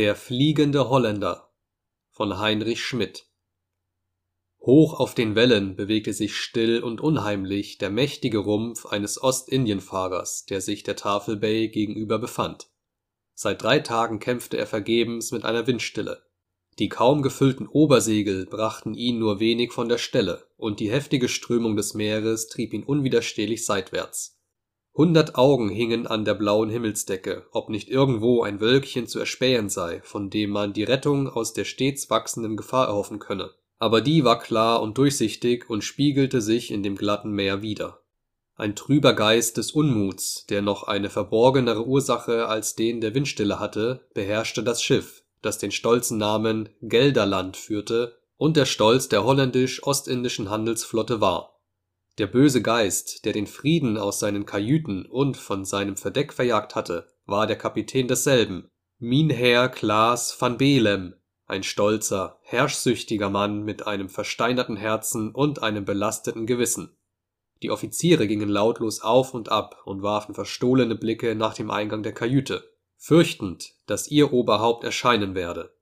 Der fliegende Holländer von Heinrich Schmidt Hoch auf den Wellen bewegte sich still und unheimlich der mächtige Rumpf eines Ostindienfahrers, der sich der Tafel Bay gegenüber befand. Seit drei Tagen kämpfte er vergebens mit einer Windstille. Die kaum gefüllten Obersegel brachten ihn nur wenig von der Stelle, und die heftige Strömung des Meeres trieb ihn unwiderstehlich seitwärts. Hundert Augen hingen an der blauen Himmelsdecke, ob nicht irgendwo ein Wölkchen zu erspähen sei, von dem man die Rettung aus der stets wachsenden Gefahr erhoffen könne. Aber die war klar und durchsichtig und spiegelte sich in dem glatten Meer wider. Ein trüber Geist des Unmuts, der noch eine verborgenere Ursache als den der Windstille hatte, beherrschte das Schiff, das den stolzen Namen Gelderland führte und der Stolz der holländisch-ostindischen Handelsflotte war der böse Geist, der den Frieden aus seinen Kajüten und von seinem Verdeck verjagt hatte, war der Kapitän desselben, Mynheer Klaas van Beelem, ein stolzer, herrschsüchtiger Mann mit einem versteinerten Herzen und einem belasteten Gewissen. Die Offiziere gingen lautlos auf und ab und warfen verstohlene Blicke nach dem Eingang der Kajüte, fürchtend, dass ihr Oberhaupt erscheinen werde.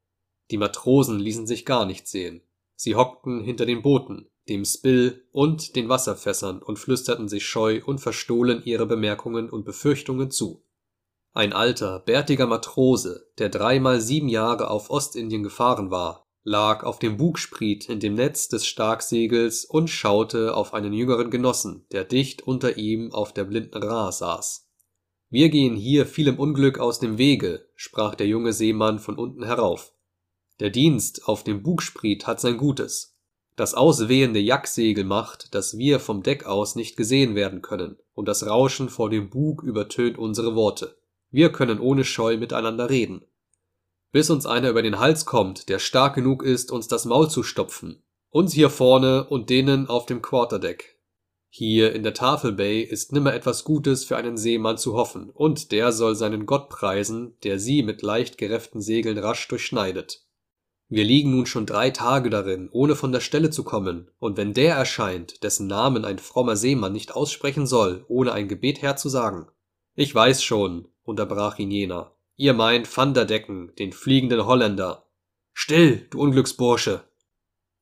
Die Matrosen ließen sich gar nicht sehen. Sie hockten hinter den Booten, dem Spill und den Wasserfässern und flüsterten sich scheu und verstohlen ihre Bemerkungen und Befürchtungen zu. Ein alter, bärtiger Matrose, der dreimal sieben Jahre auf Ostindien gefahren war, lag auf dem Bugspriet in dem Netz des Starksegels und schaute auf einen jüngeren Genossen, der dicht unter ihm auf der blinden Ra saß. Wir gehen hier vielem Unglück aus dem Wege, sprach der junge Seemann von unten herauf. Der Dienst auf dem Bugspriet hat sein Gutes, das auswehende Jacksegel macht, dass wir vom Deck aus nicht gesehen werden können, und das Rauschen vor dem Bug übertönt unsere Worte. Wir können ohne Scheu miteinander reden. Bis uns einer über den Hals kommt, der stark genug ist, uns das Maul zu stopfen. Uns hier vorne und denen auf dem Quarterdeck. Hier in der Tafelbay ist nimmer etwas Gutes für einen Seemann zu hoffen, und der soll seinen Gott preisen, der sie mit leicht gerefften Segeln rasch durchschneidet. Wir liegen nun schon drei Tage darin, ohne von der Stelle zu kommen, und wenn der erscheint, dessen Namen ein frommer Seemann nicht aussprechen soll, ohne ein Gebet herzusagen. Ich weiß schon, unterbrach ihn jener. Ihr meint Van der Decken, den fliegenden Holländer. Still, du Unglücksbursche!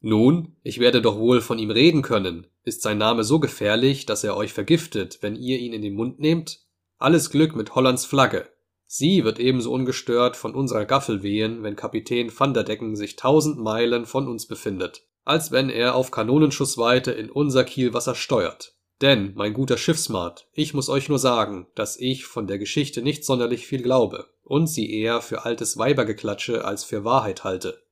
Nun, ich werde doch wohl von ihm reden können. Ist sein Name so gefährlich, dass er euch vergiftet, wenn ihr ihn in den Mund nehmt? Alles Glück mit Hollands Flagge. Sie wird ebenso ungestört von unserer Gaffel wehen, wenn Kapitän Van der Decken sich tausend Meilen von uns befindet, als wenn er auf Kanonenschussweite in unser Kielwasser steuert. Denn, mein guter Schiffsmat, ich muss euch nur sagen, dass ich von der Geschichte nicht sonderlich viel glaube und sie eher für altes Weibergeklatsche als für Wahrheit halte.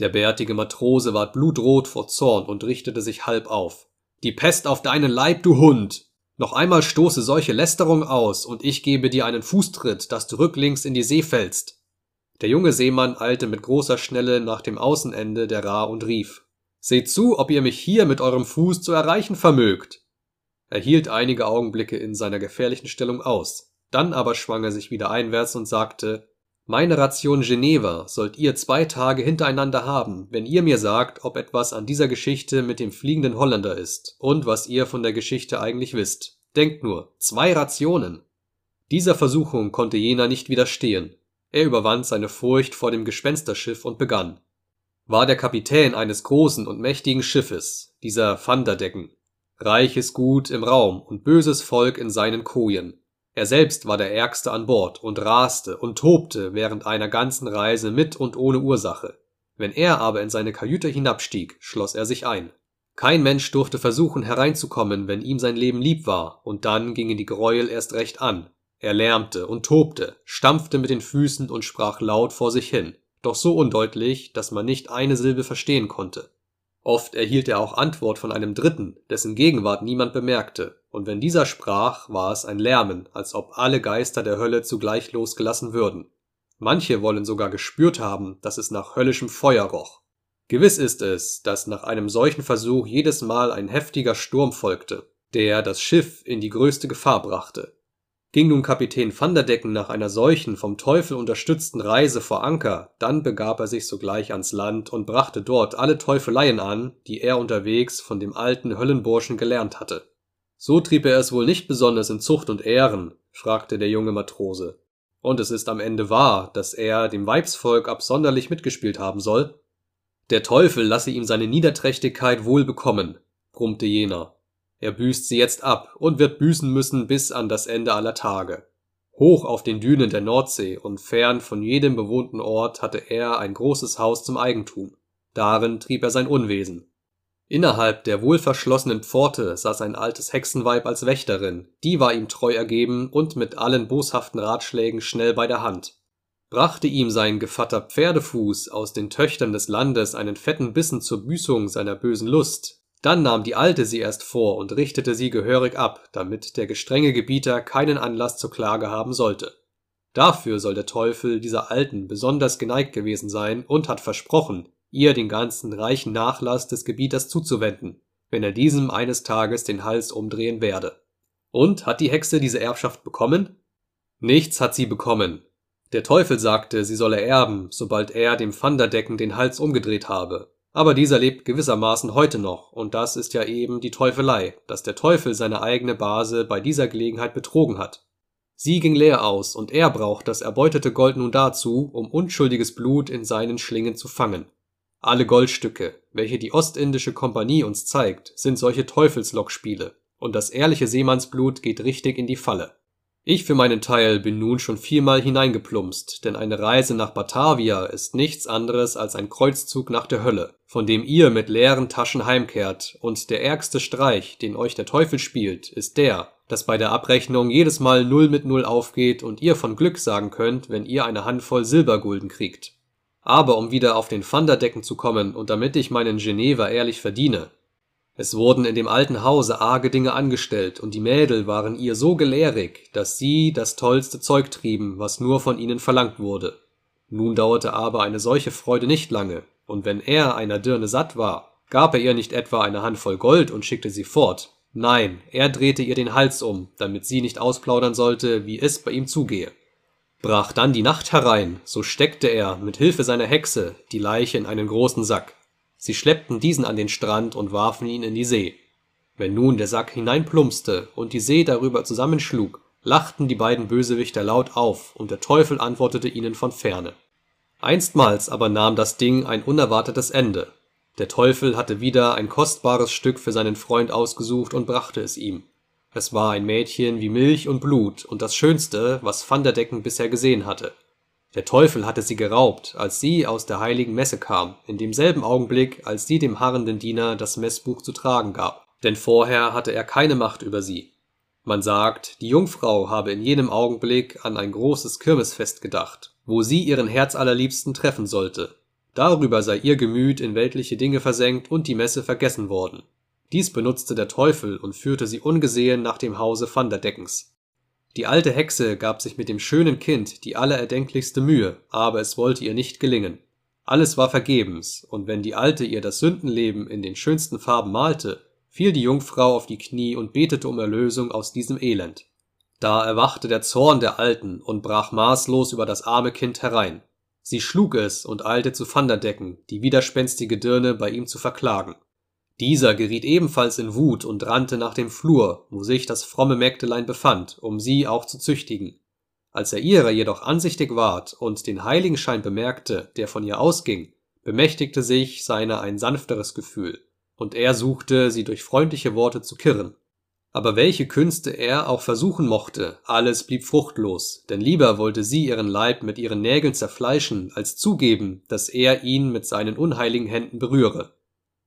Der bärtige Matrose ward blutrot vor Zorn und richtete sich halb auf. Die Pest auf deinen Leib, du Hund! Noch einmal stoße solche Lästerung aus, und ich gebe dir einen Fußtritt, dass du rücklings in die See fällst. Der junge Seemann eilte mit großer Schnelle nach dem Außenende der Ra und rief Seht zu, ob ihr mich hier mit eurem Fuß zu erreichen vermögt. Er hielt einige Augenblicke in seiner gefährlichen Stellung aus, dann aber schwang er sich wieder einwärts und sagte meine Ration Geneva sollt ihr zwei Tage hintereinander haben, wenn ihr mir sagt, ob etwas an dieser Geschichte mit dem fliegenden Holländer ist und was ihr von der Geschichte eigentlich wisst. Denkt nur, zwei Rationen. Dieser Versuchung konnte jener nicht widerstehen. Er überwand seine Furcht vor dem Gespensterschiff und begann. War der Kapitän eines großen und mächtigen Schiffes, dieser Vanderdecken. Reiches Gut im Raum und böses Volk in seinen Kojen. Er selbst war der Ärgste an Bord und raste und tobte während einer ganzen Reise mit und ohne Ursache. Wenn er aber in seine Kajüte hinabstieg, schloss er sich ein. Kein Mensch durfte versuchen hereinzukommen, wenn ihm sein Leben lieb war, und dann gingen die Gräuel erst recht an. Er lärmte und tobte, stampfte mit den Füßen und sprach laut vor sich hin, doch so undeutlich, dass man nicht eine Silbe verstehen konnte. Oft erhielt er auch Antwort von einem Dritten, dessen Gegenwart niemand bemerkte, und wenn dieser sprach, war es ein Lärmen, als ob alle Geister der Hölle zugleich losgelassen würden. Manche wollen sogar gespürt haben, dass es nach höllischem Feuer roch. Gewiss ist es, dass nach einem solchen Versuch jedes Mal ein heftiger Sturm folgte, der das Schiff in die größte Gefahr brachte. Ging nun Kapitän Van der Decken nach einer solchen vom Teufel unterstützten Reise vor Anker, dann begab er sich sogleich ans Land und brachte dort alle Teufeleien an, die er unterwegs von dem alten Höllenburschen gelernt hatte. So trieb er es wohl nicht besonders in Zucht und Ehren, fragte der junge Matrose. Und es ist am Ende wahr, dass er dem Weibsvolk absonderlich mitgespielt haben soll. Der Teufel lasse ihm seine Niederträchtigkeit wohl bekommen, brummte jener. Er büßt sie jetzt ab und wird büßen müssen bis an das Ende aller Tage. Hoch auf den Dünen der Nordsee und fern von jedem bewohnten Ort hatte er ein großes Haus zum Eigentum. Darin trieb er sein Unwesen. Innerhalb der wohlverschlossenen Pforte saß ein altes Hexenweib als Wächterin, die war ihm treu ergeben und mit allen boshaften Ratschlägen schnell bei der Hand. Brachte ihm sein Gevatter Pferdefuß aus den Töchtern des Landes einen fetten Bissen zur Büßung seiner bösen Lust, dann nahm die Alte sie erst vor und richtete sie gehörig ab, damit der gestrenge Gebieter keinen Anlass zur Klage haben sollte. Dafür soll der Teufel dieser Alten besonders geneigt gewesen sein und hat versprochen, ihr den ganzen reichen Nachlass des Gebieters zuzuwenden, wenn er diesem eines Tages den Hals umdrehen werde. Und hat die Hexe diese Erbschaft bekommen? Nichts hat sie bekommen. Der Teufel sagte, sie solle erben, sobald er dem Vanderdecken den Hals umgedreht habe. Aber dieser lebt gewissermaßen heute noch, und das ist ja eben die Teufelei, dass der Teufel seine eigene Base bei dieser Gelegenheit betrogen hat. Sie ging leer aus, und er braucht das erbeutete Gold nun dazu, um unschuldiges Blut in seinen Schlingen zu fangen. Alle Goldstücke, welche die Ostindische Kompanie uns zeigt, sind solche Teufelslockspiele, und das ehrliche Seemannsblut geht richtig in die Falle. Ich für meinen Teil bin nun schon viermal hineingeplumpst, denn eine Reise nach Batavia ist nichts anderes als ein Kreuzzug nach der Hölle, von dem ihr mit leeren Taschen heimkehrt, und der ärgste Streich, den euch der Teufel spielt, ist der, dass bei der Abrechnung jedes Mal Null mit Null aufgeht und ihr von Glück sagen könnt, wenn ihr eine Handvoll Silbergulden kriegt. Aber um wieder auf den Vanderdecken zu kommen und damit ich meinen Geneva ehrlich verdiene. Es wurden in dem alten Hause arge Dinge angestellt und die Mädel waren ihr so gelehrig, dass sie das tollste Zeug trieben, was nur von ihnen verlangt wurde. Nun dauerte aber eine solche Freude nicht lange, und wenn er einer Dirne satt war, gab er ihr nicht etwa eine Handvoll Gold und schickte sie fort. Nein, er drehte ihr den Hals um, damit sie nicht ausplaudern sollte, wie es bei ihm zugehe. Brach dann die Nacht herein, so steckte er, mit Hilfe seiner Hexe, die Leiche in einen großen Sack. Sie schleppten diesen an den Strand und warfen ihn in die See. Wenn nun der Sack hineinplumpste und die See darüber zusammenschlug, lachten die beiden Bösewichter laut auf, und der Teufel antwortete ihnen von ferne. Einstmals aber nahm das Ding ein unerwartetes Ende. Der Teufel hatte wieder ein kostbares Stück für seinen Freund ausgesucht und brachte es ihm. Es war ein Mädchen wie Milch und Blut und das Schönste, was Van der Decken bisher gesehen hatte. Der Teufel hatte sie geraubt, als sie aus der heiligen Messe kam, in demselben Augenblick, als sie dem harrenden Diener das Messbuch zu tragen gab, denn vorher hatte er keine Macht über sie. Man sagt, die Jungfrau habe in jenem Augenblick an ein großes Kirmesfest gedacht, wo sie ihren Herzallerliebsten treffen sollte. Darüber sei ihr Gemüt in weltliche Dinge versenkt und die Messe vergessen worden. Dies benutzte der Teufel und führte sie ungesehen nach dem Hause Van der Deckens. Die alte Hexe gab sich mit dem schönen Kind die allererdenklichste Mühe, aber es wollte ihr nicht gelingen. Alles war vergebens, und wenn die Alte ihr das Sündenleben in den schönsten Farben malte, fiel die Jungfrau auf die Knie und betete um Erlösung aus diesem Elend. Da erwachte der Zorn der Alten und brach maßlos über das arme Kind herein. Sie schlug es und eilte zu Vanderdecken, die widerspenstige Dirne bei ihm zu verklagen. Dieser geriet ebenfalls in Wut und rannte nach dem Flur, wo sich das fromme Mägdelein befand, um sie auch zu züchtigen. Als er ihrer jedoch ansichtig ward und den Heiligenschein bemerkte, der von ihr ausging, bemächtigte sich seiner ein sanfteres Gefühl, und er suchte, sie durch freundliche Worte zu kirren. Aber welche Künste er auch versuchen mochte, alles blieb fruchtlos, denn lieber wollte sie ihren Leib mit ihren Nägeln zerfleischen, als zugeben, dass er ihn mit seinen unheiligen Händen berühre.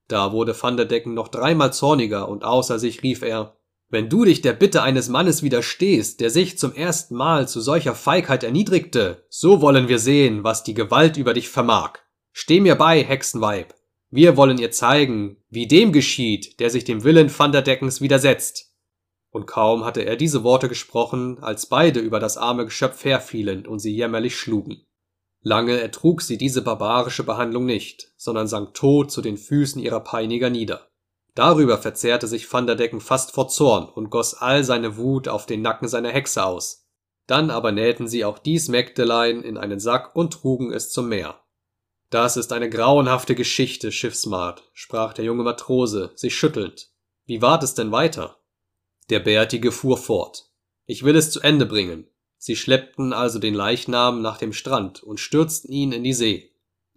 Da wurde Van der Decken noch dreimal zorniger und außer sich rief er, wenn du dich der Bitte eines Mannes widerstehst, der sich zum ersten Mal zu solcher Feigheit erniedrigte, so wollen wir sehen, was die Gewalt über dich vermag. Steh mir bei, Hexenweib. Wir wollen ihr zeigen, wie dem geschieht, der sich dem Willen Van der Deckens widersetzt. Und kaum hatte er diese Worte gesprochen, als beide über das arme Geschöpf herfielen und sie jämmerlich schlugen. Lange ertrug sie diese barbarische Behandlung nicht, sondern sank tot zu den Füßen ihrer Peiniger nieder. Darüber verzehrte sich Van der Decken fast vor Zorn und goss all seine Wut auf den Nacken seiner Hexe aus. Dann aber nähten sie auch dies Mägdelein in einen Sack und trugen es zum Meer. Das ist eine grauenhafte Geschichte, Schiffsmart, sprach der junge Matrose, sich schüttelnd. Wie ward es denn weiter? Der Bärtige fuhr fort. Ich will es zu Ende bringen. Sie schleppten also den Leichnam nach dem Strand und stürzten ihn in die See.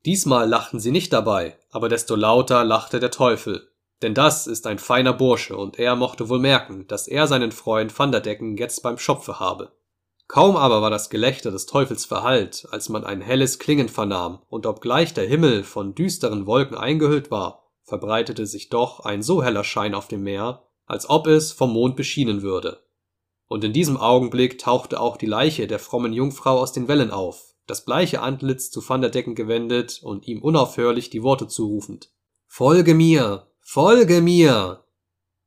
Diesmal lachten sie nicht dabei, aber desto lauter lachte der Teufel, denn das ist ein feiner Bursche und er mochte wohl merken, dass er seinen Freund Vanderdecken jetzt beim Schopfe habe. Kaum aber war das Gelächter des Teufels verhallt, als man ein helles Klingen vernahm, und obgleich der Himmel von düsteren Wolken eingehüllt war, verbreitete sich doch ein so heller Schein auf dem Meer, als ob es vom Mond beschienen würde. Und in diesem Augenblick tauchte auch die Leiche der frommen Jungfrau aus den Wellen auf, das bleiche Antlitz zu Vanderdecken gewendet und ihm unaufhörlich die Worte zurufend. Folge mir, folge mir!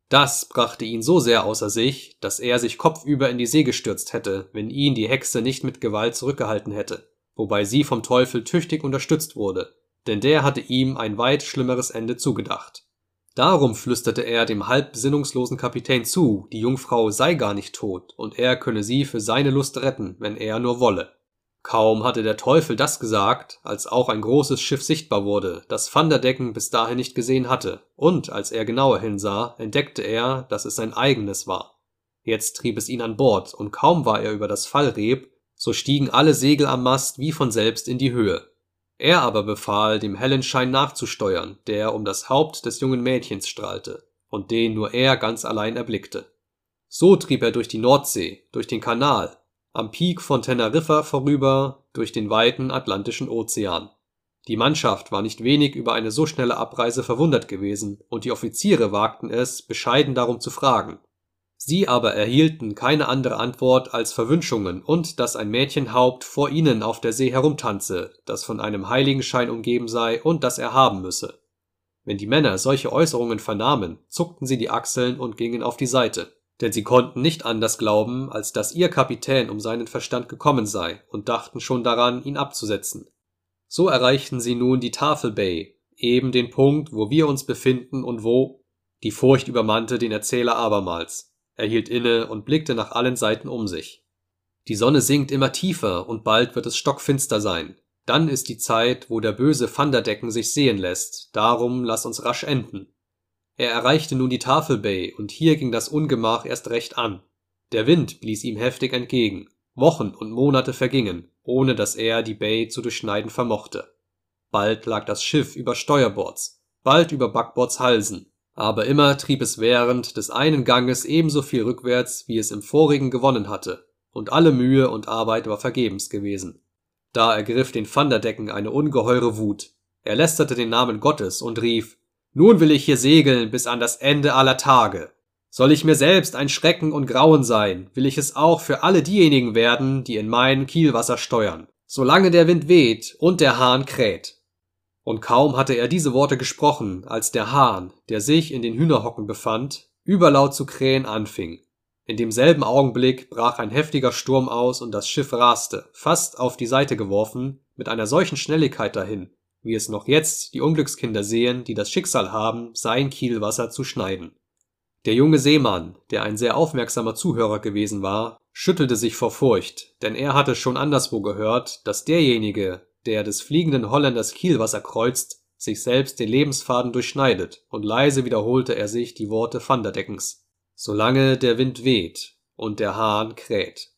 Das brachte ihn so sehr außer sich, dass er sich kopfüber in die See gestürzt hätte, wenn ihn die Hexe nicht mit Gewalt zurückgehalten hätte, wobei sie vom Teufel tüchtig unterstützt wurde, denn der hatte ihm ein weit schlimmeres Ende zugedacht. Darum flüsterte er dem halb besinnungslosen Kapitän zu, die Jungfrau sei gar nicht tot und er könne sie für seine Lust retten, wenn er nur wolle. Kaum hatte der Teufel das gesagt, als auch ein großes Schiff sichtbar wurde, das Vanderdecken bis dahin nicht gesehen hatte, und als er genauer hinsah, entdeckte er, dass es sein eigenes war. Jetzt trieb es ihn an Bord, und kaum war er über das Fallreb, so stiegen alle Segel am Mast wie von selbst in die Höhe. Er aber befahl, dem hellen Schein nachzusteuern, der um das Haupt des jungen Mädchens strahlte, und den nur er ganz allein erblickte. So trieb er durch die Nordsee, durch den Kanal, am Peak von Teneriffa vorüber durch den weiten Atlantischen Ozean. Die Mannschaft war nicht wenig über eine so schnelle Abreise verwundert gewesen, und die Offiziere wagten es, bescheiden darum zu fragen. Sie aber erhielten keine andere Antwort als Verwünschungen und dass ein Mädchenhaupt vor ihnen auf der See herumtanze, das von einem Heiligenschein umgeben sei und das er haben müsse. Wenn die Männer solche Äußerungen vernahmen, zuckten sie die Achseln und gingen auf die Seite denn sie konnten nicht anders glauben, als dass ihr Kapitän um seinen Verstand gekommen sei und dachten schon daran, ihn abzusetzen. So erreichten sie nun die Tafel Bay, eben den Punkt, wo wir uns befinden und wo die Furcht übermannte den Erzähler abermals. Er hielt inne und blickte nach allen Seiten um sich. Die Sonne sinkt immer tiefer und bald wird es stockfinster sein. Dann ist die Zeit, wo der böse Vanderdecken sich sehen lässt, darum lass uns rasch enden. Er erreichte nun die Tafelbay, und hier ging das Ungemach erst recht an. Der Wind blies ihm heftig entgegen. Wochen und Monate vergingen, ohne dass er die Bay zu durchschneiden vermochte. Bald lag das Schiff über Steuerbords, bald über Backbords Halsen, aber immer trieb es während des einen Ganges ebenso viel rückwärts, wie es im vorigen gewonnen hatte, und alle Mühe und Arbeit war vergebens gewesen. Da ergriff den Vanderdecken eine ungeheure Wut. Er lästerte den Namen Gottes und rief nun will ich hier segeln bis an das Ende aller Tage. Soll ich mir selbst ein Schrecken und Grauen sein, will ich es auch für alle diejenigen werden, die in mein Kielwasser steuern, solange der Wind weht und der Hahn kräht. Und kaum hatte er diese Worte gesprochen, als der Hahn, der sich in den Hühnerhocken befand, überlaut zu krähen anfing. In demselben Augenblick brach ein heftiger Sturm aus und das Schiff raste, fast auf die Seite geworfen, mit einer solchen Schnelligkeit dahin, wie es noch jetzt die Unglückskinder sehen, die das Schicksal haben, sein Kielwasser zu schneiden. Der junge Seemann, der ein sehr aufmerksamer Zuhörer gewesen war, schüttelte sich vor Furcht, denn er hatte schon anderswo gehört, dass derjenige, der des fliegenden Holländers Kielwasser kreuzt, sich selbst den Lebensfaden durchschneidet, und leise wiederholte er sich die Worte Vanderdeckens. Solange der Wind weht und der Hahn kräht.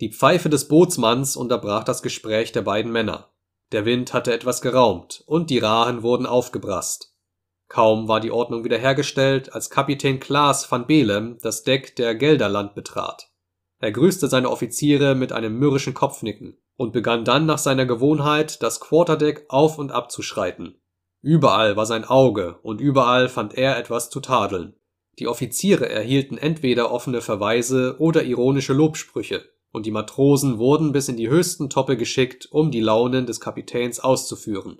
Die Pfeife des Bootsmanns unterbrach das Gespräch der beiden Männer. Der Wind hatte etwas geraumt, und die Rahen wurden aufgebrast. Kaum war die Ordnung wiederhergestellt, als Kapitän Klaas van Belem das Deck der Gelderland betrat. Er grüßte seine Offiziere mit einem mürrischen Kopfnicken und begann dann nach seiner Gewohnheit das Quarterdeck auf und ab zu schreiten. Überall war sein Auge und überall fand er etwas zu tadeln. Die Offiziere erhielten entweder offene Verweise oder ironische Lobsprüche, und die Matrosen wurden bis in die höchsten Toppe geschickt, um die Launen des Kapitäns auszuführen.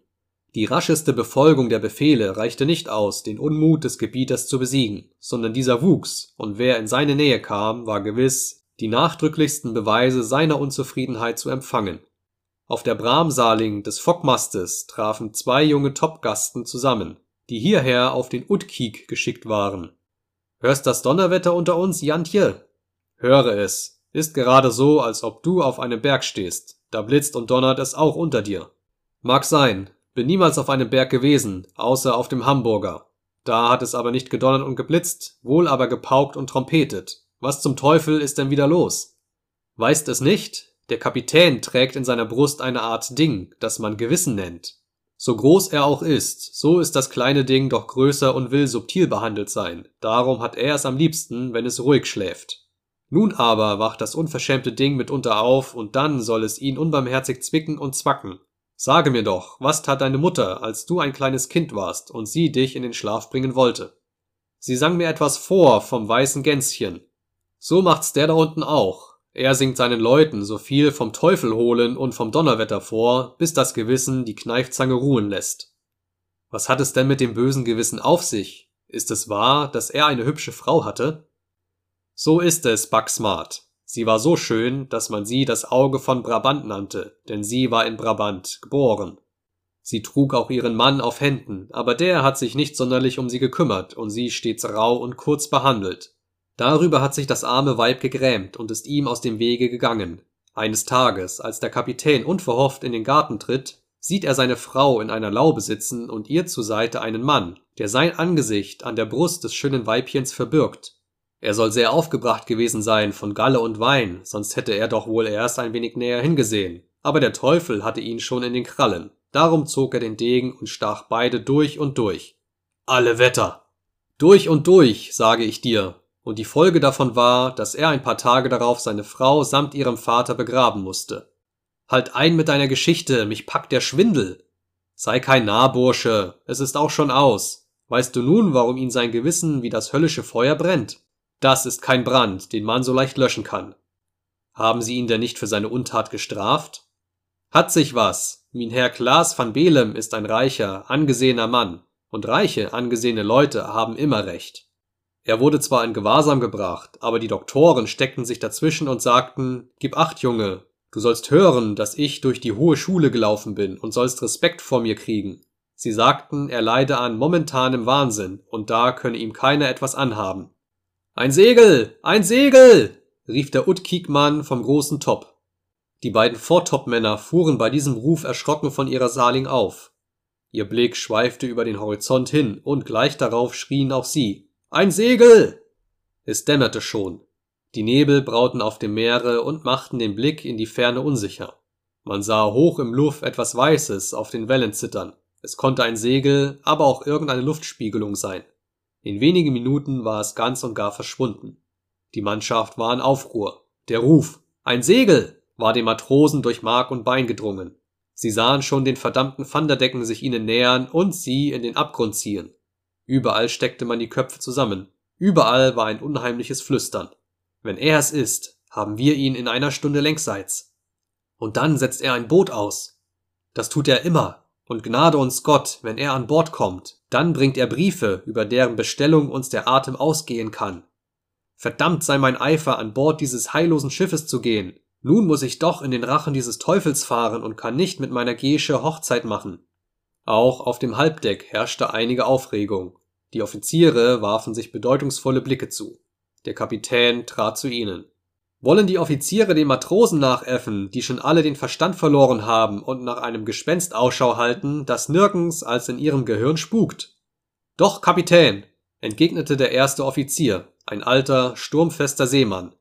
Die rascheste Befolgung der Befehle reichte nicht aus, den Unmut des Gebieters zu besiegen, sondern dieser wuchs, und wer in seine Nähe kam, war gewiss, die nachdrücklichsten Beweise seiner Unzufriedenheit zu empfangen. Auf der Bramsaling des Fockmastes trafen zwei junge Topgasten zusammen, die hierher auf den Utkik geschickt waren. Hörst das Donnerwetter unter uns, Jantje? Höre es, ist gerade so, als ob du auf einem Berg stehst. Da blitzt und donnert es auch unter dir. Mag sein. Bin niemals auf einem Berg gewesen, außer auf dem Hamburger. Da hat es aber nicht gedonnert und geblitzt, wohl aber gepaukt und trompetet. Was zum Teufel ist denn wieder los? Weißt es nicht? Der Kapitän trägt in seiner Brust eine Art Ding, das man Gewissen nennt. So groß er auch ist, so ist das kleine Ding doch größer und will subtil behandelt sein. Darum hat er es am liebsten, wenn es ruhig schläft. Nun aber wacht das unverschämte Ding mitunter auf und dann soll es ihn unbarmherzig zwicken und zwacken. Sage mir doch, was tat deine Mutter, als du ein kleines Kind warst und sie dich in den Schlaf bringen wollte? Sie sang mir etwas vor vom weißen Gänschen. So macht's der da unten auch. Er singt seinen Leuten so viel vom Teufel holen und vom Donnerwetter vor, bis das Gewissen die Kneifzange ruhen lässt. Was hat es denn mit dem bösen Gewissen auf sich? Ist es wahr, dass er eine hübsche Frau hatte? So ist es, Bucksmart. Sie war so schön, dass man sie das Auge von Brabant nannte, denn sie war in Brabant geboren. Sie trug auch ihren Mann auf Händen, aber der hat sich nicht sonderlich um sie gekümmert und sie stets rau und kurz behandelt. Darüber hat sich das arme Weib gegrämt und ist ihm aus dem Wege gegangen. Eines Tages, als der Kapitän unverhofft in den Garten tritt, sieht er seine Frau in einer Laube sitzen und ihr zur Seite einen Mann, der sein Angesicht an der Brust des schönen Weibchens verbirgt. Er soll sehr aufgebracht gewesen sein von Galle und Wein, sonst hätte er doch wohl erst ein wenig näher hingesehen. Aber der Teufel hatte ihn schon in den Krallen. Darum zog er den Degen und stach beide durch und durch. Alle Wetter! Durch und durch, sage ich dir, und die Folge davon war, dass er ein paar Tage darauf seine Frau samt ihrem Vater begraben musste. Halt ein mit deiner Geschichte, mich packt der Schwindel. Sei kein Nahbursche, es ist auch schon aus. Weißt du nun, warum ihn sein Gewissen wie das höllische Feuer brennt? Das ist kein Brand, den man so leicht löschen kann. Haben sie ihn denn nicht für seine Untat gestraft? Hat sich was. Min Herr Klaas van Belem ist ein reicher, angesehener Mann, und reiche, angesehene Leute haben immer recht. Er wurde zwar in Gewahrsam gebracht, aber die Doktoren steckten sich dazwischen und sagten, Gib acht, Junge, du sollst hören, dass ich durch die hohe Schule gelaufen bin und sollst Respekt vor mir kriegen. Sie sagten, er leide an momentanem Wahnsinn und da könne ihm keiner etwas anhaben. Ein Segel! Ein Segel! rief der Utkikmann vom großen Top. Die beiden Vortopmänner fuhren bei diesem Ruf erschrocken von ihrer Saling auf. Ihr Blick schweifte über den Horizont hin und gleich darauf schrien auch sie. Ein Segel! Es dämmerte schon. Die Nebel brauten auf dem Meere und machten den Blick in die Ferne unsicher. Man sah hoch im Luft etwas Weißes auf den Wellen zittern. Es konnte ein Segel, aber auch irgendeine Luftspiegelung sein. In wenigen Minuten war es ganz und gar verschwunden. Die Mannschaft war in Aufruhr. Der Ruf Ein Segel war den Matrosen durch Mark und Bein gedrungen. Sie sahen schon den verdammten Vanderdecken sich ihnen nähern und sie in den Abgrund ziehen. Überall steckte man die Köpfe zusammen. Überall war ein unheimliches Flüstern. Wenn er es ist, haben wir ihn in einer Stunde längsseits. Und dann setzt er ein Boot aus. Das tut er immer. Und gnade uns Gott, wenn er an Bord kommt, dann bringt er Briefe, über deren Bestellung uns der Atem ausgehen kann. Verdammt sei mein Eifer, an Bord dieses heillosen Schiffes zu gehen. Nun muss ich doch in den Rachen dieses Teufels fahren und kann nicht mit meiner Gesche Hochzeit machen. Auch auf dem Halbdeck herrschte einige Aufregung. Die Offiziere warfen sich bedeutungsvolle Blicke zu. Der Kapitän trat zu ihnen. Wollen die Offiziere den Matrosen nachäffen, die schon alle den Verstand verloren haben und nach einem Gespenst Ausschau halten, das nirgends als in ihrem Gehirn spukt? Doch, Kapitän, entgegnete der erste Offizier, ein alter, sturmfester Seemann.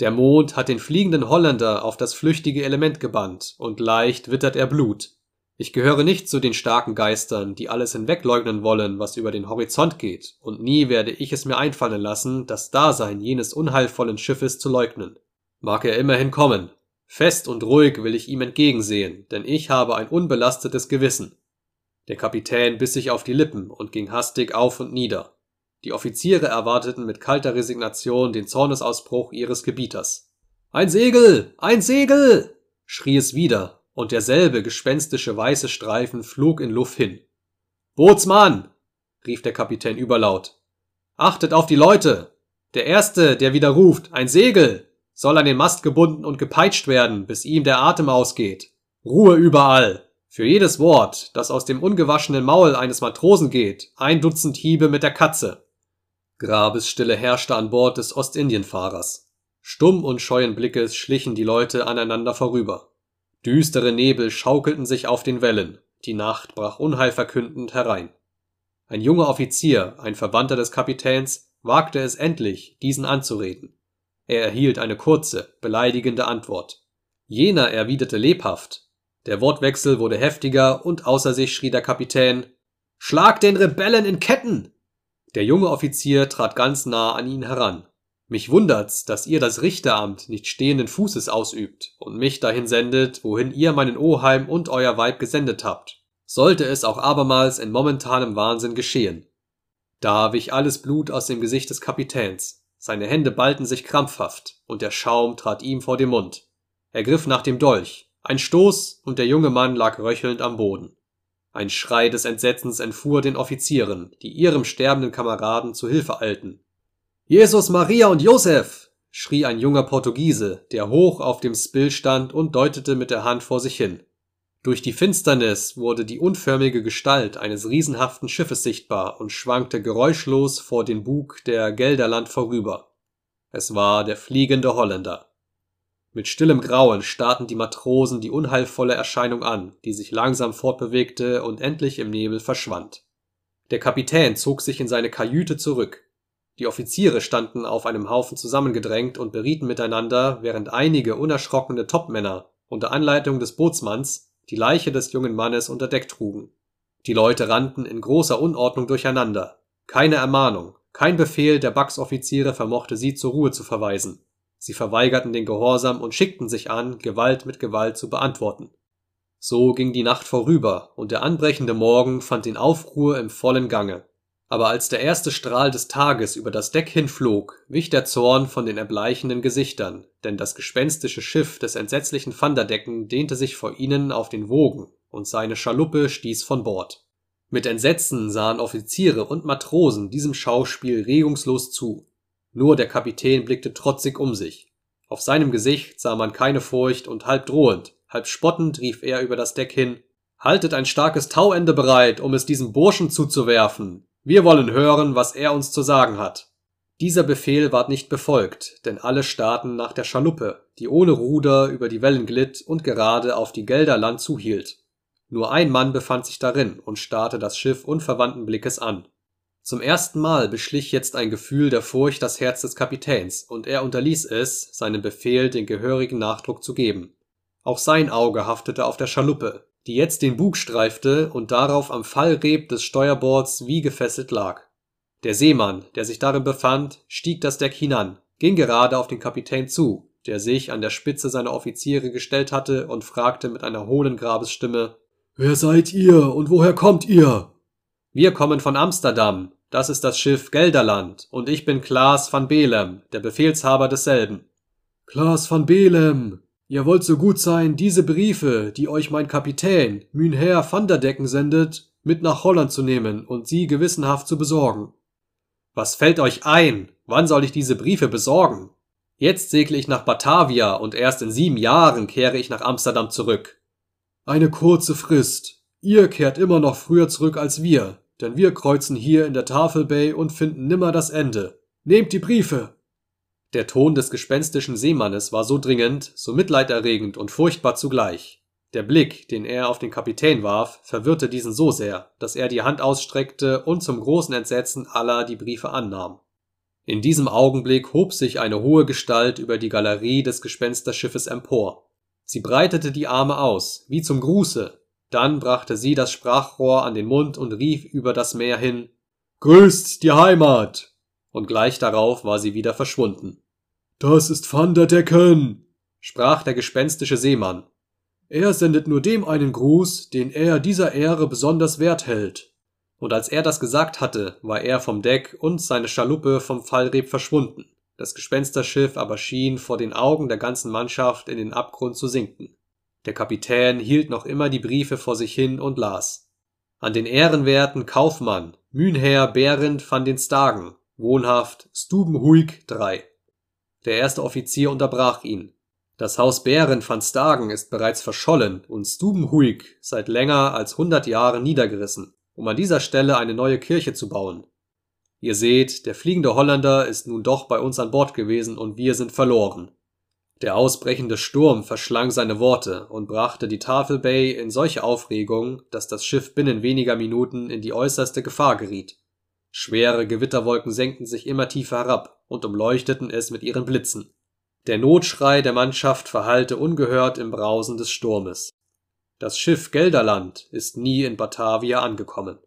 Der Mond hat den fliegenden Holländer auf das flüchtige Element gebannt, und leicht wittert er Blut. Ich gehöre nicht zu den starken Geistern, die alles hinwegleugnen wollen, was über den Horizont geht, und nie werde ich es mir einfallen lassen, das Dasein jenes unheilvollen Schiffes zu leugnen. Mag er immerhin kommen. Fest und ruhig will ich ihm entgegensehen, denn ich habe ein unbelastetes Gewissen. Der Kapitän biss sich auf die Lippen und ging hastig auf und nieder. Die Offiziere erwarteten mit kalter Resignation den Zornesausbruch ihres Gebieters. Ein Segel! Ein Segel! schrie es wieder, und derselbe gespenstische weiße Streifen flog in Luft hin. Bootsmann! rief der Kapitän überlaut. Achtet auf die Leute! Der Erste, der wieder ruft, ein Segel, soll an den Mast gebunden und gepeitscht werden, bis ihm der Atem ausgeht. Ruhe überall! Für jedes Wort, das aus dem ungewaschenen Maul eines Matrosen geht, ein Dutzend Hiebe mit der Katze. Grabesstille herrschte an Bord des Ostindienfahrers. Stumm und scheuen Blickes schlichen die Leute aneinander vorüber. Düstere Nebel schaukelten sich auf den Wellen, die Nacht brach unheilverkündend herein. Ein junger Offizier, ein Verwandter des Kapitäns, wagte es endlich, diesen anzureden. Er erhielt eine kurze, beleidigende Antwort. Jener erwiderte lebhaft. Der Wortwechsel wurde heftiger und außer sich schrie der Kapitän Schlag den Rebellen in Ketten! Der junge Offizier trat ganz nah an ihn heran. Mich wundert's, dass ihr das Richteramt nicht stehenden Fußes ausübt und mich dahin sendet, wohin ihr meinen Oheim und euer Weib gesendet habt. Sollte es auch abermals in momentanem Wahnsinn geschehen. Da wich alles Blut aus dem Gesicht des Kapitäns. Seine Hände ballten sich krampfhaft und der Schaum trat ihm vor den Mund. Er griff nach dem Dolch. Ein Stoß und der junge Mann lag röchelnd am Boden. Ein Schrei des Entsetzens entfuhr den Offizieren, die ihrem sterbenden Kameraden zu Hilfe eilten. Jesus, Maria und Josef! schrie ein junger Portugiese, der hoch auf dem Spill stand und deutete mit der Hand vor sich hin. Durch die Finsternis wurde die unförmige Gestalt eines riesenhaften Schiffes sichtbar und schwankte geräuschlos vor den Bug der Gelderland vorüber. Es war der fliegende Holländer. Mit stillem Grauen starrten die Matrosen die unheilvolle Erscheinung an, die sich langsam fortbewegte und endlich im Nebel verschwand. Der Kapitän zog sich in seine Kajüte zurück. Die Offiziere standen auf einem Haufen zusammengedrängt und berieten miteinander, während einige unerschrockene Topmänner unter Anleitung des Bootsmanns die Leiche des jungen Mannes unter Deck trugen. Die Leute rannten in großer Unordnung durcheinander. Keine Ermahnung, kein Befehl der Backsoffiziere vermochte sie zur Ruhe zu verweisen. Sie verweigerten den Gehorsam und schickten sich an, Gewalt mit Gewalt zu beantworten. So ging die Nacht vorüber, und der anbrechende Morgen fand den Aufruhr im vollen Gange. Aber als der erste Strahl des Tages über das Deck hinflog, wich der Zorn von den erbleichenden Gesichtern, denn das gespenstische Schiff des entsetzlichen Vanderdecken dehnte sich vor ihnen auf den Wogen, und seine Schaluppe stieß von Bord. Mit Entsetzen sahen Offiziere und Matrosen diesem Schauspiel regungslos zu. Nur der Kapitän blickte trotzig um sich. Auf seinem Gesicht sah man keine Furcht, und halb drohend, halb spottend rief er über das Deck hin Haltet ein starkes Tauende bereit, um es diesem Burschen zuzuwerfen. Wir wollen hören, was er uns zu sagen hat. Dieser Befehl ward nicht befolgt, denn alle starrten nach der Schaluppe, die ohne Ruder über die Wellen glitt und gerade auf die Gelderland zuhielt. Nur ein Mann befand sich darin und starrte das Schiff unverwandten Blickes an. Zum ersten Mal beschlich jetzt ein Gefühl der Furcht das Herz des Kapitäns, und er unterließ es, seinem Befehl den gehörigen Nachdruck zu geben. Auch sein Auge haftete auf der Schaluppe, die jetzt den Bug streifte und darauf am Fallreb des Steuerbords wie gefesselt lag. Der Seemann, der sich darin befand, stieg das Deck hinan, ging gerade auf den Kapitän zu, der sich an der Spitze seiner Offiziere gestellt hatte und fragte mit einer hohlen Grabesstimme Wer seid ihr und woher kommt ihr? Wir kommen von Amsterdam, das ist das Schiff Gelderland, und ich bin Klaas van Belem, der Befehlshaber desselben. Klaas van Belem, Ihr wollt so gut sein, diese Briefe, die euch mein Kapitän, Mynheer van der Decken sendet, mit nach Holland zu nehmen und sie gewissenhaft zu besorgen. Was fällt euch ein? Wann soll ich diese Briefe besorgen? Jetzt segle ich nach Batavia und erst in sieben Jahren kehre ich nach Amsterdam zurück. Eine kurze Frist. Ihr kehrt immer noch früher zurück als wir, denn wir kreuzen hier in der Tafelbay und finden nimmer das Ende. Nehmt die Briefe! Der Ton des gespenstischen Seemannes war so dringend, so mitleiderregend und furchtbar zugleich. Der Blick, den er auf den Kapitän warf, verwirrte diesen so sehr, dass er die Hand ausstreckte und zum großen Entsetzen aller die Briefe annahm. In diesem Augenblick hob sich eine hohe Gestalt über die Galerie des Gespensterschiffes empor. Sie breitete die Arme aus, wie zum Gruße, dann brachte sie das Sprachrohr an den Mund und rief über das Meer hin Grüßt die Heimat und gleich darauf war sie wieder verschwunden. Das ist Van der Decken, sprach der gespenstische Seemann. Er sendet nur dem einen Gruß, den er dieser Ehre besonders wert hält. Und als er das gesagt hatte, war er vom Deck und seine Schaluppe vom Fallreb verschwunden. Das Gespensterschiff aber schien vor den Augen der ganzen Mannschaft in den Abgrund zu sinken. Der Kapitän hielt noch immer die Briefe vor sich hin und las. An den ehrenwerten Kaufmann, Mynheer Behrend van den Stagen, wohnhaft Stubenhuig 3. Der erste Offizier unterbrach ihn. Das Haus Bären van Stagen ist bereits verschollen und Stubenhuig seit länger als hundert Jahren niedergerissen, um an dieser Stelle eine neue Kirche zu bauen. Ihr seht, der fliegende Holländer ist nun doch bei uns an Bord gewesen und wir sind verloren. Der ausbrechende Sturm verschlang seine Worte und brachte die Tafelbay in solche Aufregung, dass das Schiff binnen weniger Minuten in die äußerste Gefahr geriet. Schwere Gewitterwolken senkten sich immer tiefer herab und umleuchteten es mit ihren Blitzen. Der Notschrei der Mannschaft verhallte ungehört im Brausen des Sturmes. Das Schiff Gelderland ist nie in Batavia angekommen